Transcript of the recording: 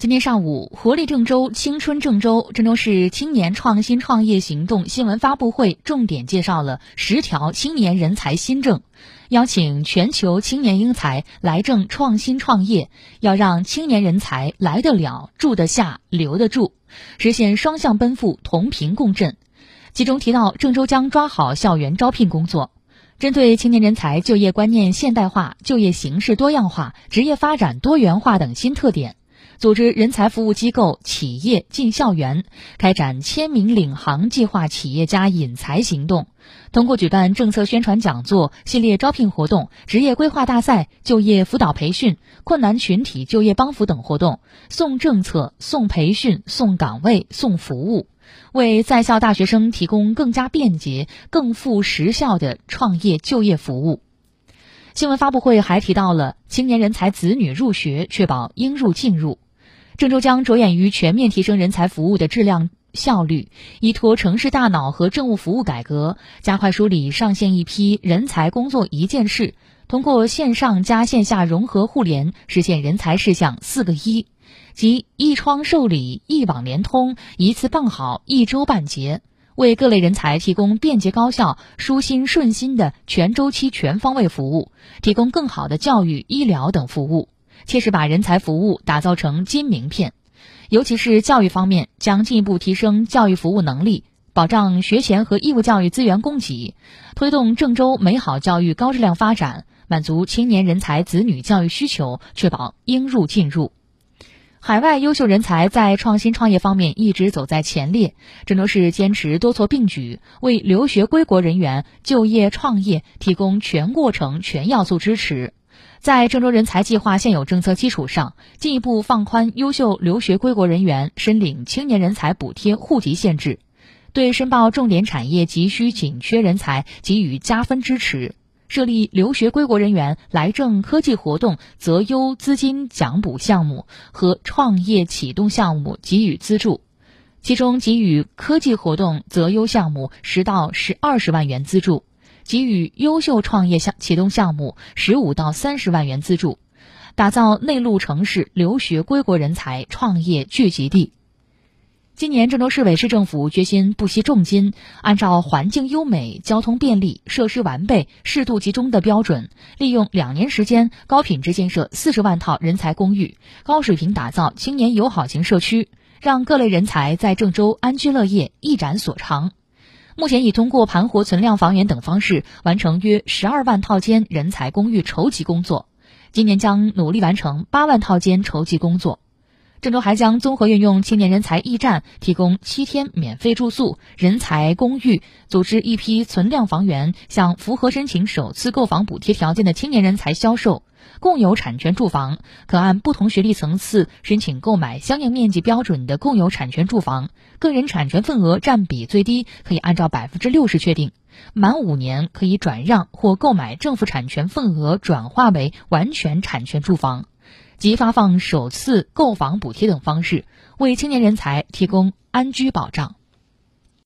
今天上午，活力郑州、青春郑州郑州市青年创新创业行动新闻发布会重点介绍了十条青年人才新政，邀请全球青年英才来郑创新创业，要让青年人才来得了、住得下、留得住，实现双向奔赴、同频共振。其中提到，郑州将抓好校园招聘工作，针对青年人才就业观念现代化、就业形势多样化、职业发展多元化等新特点。组织人才服务机构、企业进校园，开展签名领航计划企业家引才行动。通过举办政策宣传讲座、系列招聘活动、职业规划大赛、就业辅导培训、困难群体就业帮扶等活动，送政策、送培训、送岗位、送服务，为在校大学生提供更加便捷、更富时效的创业就业服务。新闻发布会还提到了青年人才子女入学，确保应入尽入。郑州将着眼于全面提升人才服务的质量效率，依托城市大脑和政务服务改革，加快梳理上线一批人才工作一件事，通过线上加线下融合互联，实现人才事项四个一，即一窗受理、一网联通、一次办好、一周办结，为各类人才提供便捷高效、舒心顺心的全周期全方位服务，提供更好的教育、医疗等服务。切实把人才服务打造成金名片，尤其是教育方面，将进一步提升教育服务能力，保障学前和义务教育资源供给，推动郑州美好教育高质量发展，满足青年人才子女教育需求，确保应入尽入。海外优秀人才在创新创业方面一直走在前列，郑州市坚持多措并举，为留学归国人员就业创业提供全过程、全要素支持。在郑州人才计划现有政策基础上，进一步放宽优秀留学归国人员申领青年人才补贴户籍限制，对申报重点产业急需紧缺人才给予加分支持，设立留学归国人员来郑科技活动择优资金奖补项目和创业启动项目给予资助，其中给予科技活动择优项目十到十二十万元资助。给予优秀创业项启动项目十五到三十万元资助，打造内陆城市留学归国人才创业聚集地。今年郑州市委市政府决心不惜重金，按照环境优美、交通便利、设施完备、适度集中的标准，利用两年时间，高品质建设四十万套人才公寓，高水平打造青年友好型社区，让各类人才在郑州安居乐业，一展所长。目前已通过盘活存量房源等方式完成约十二万套间人才公寓筹集工作，今年将努力完成八万套间筹集工作。郑州还将综合运用青年人才驿站，提供七天免费住宿、人才公寓，组织一批存量房源，向符合申请首次购房补贴条件的青年人才销售。共有产权住房可按不同学历层次申请购买相应面积标准的共有产权住房，个人产权份额占比最低可以按照百分之六十确定，满五年可以转让或购买政府产权份额转化为完全产权住房。及发放首次购房补贴等方式，为青年人才提供安居保障。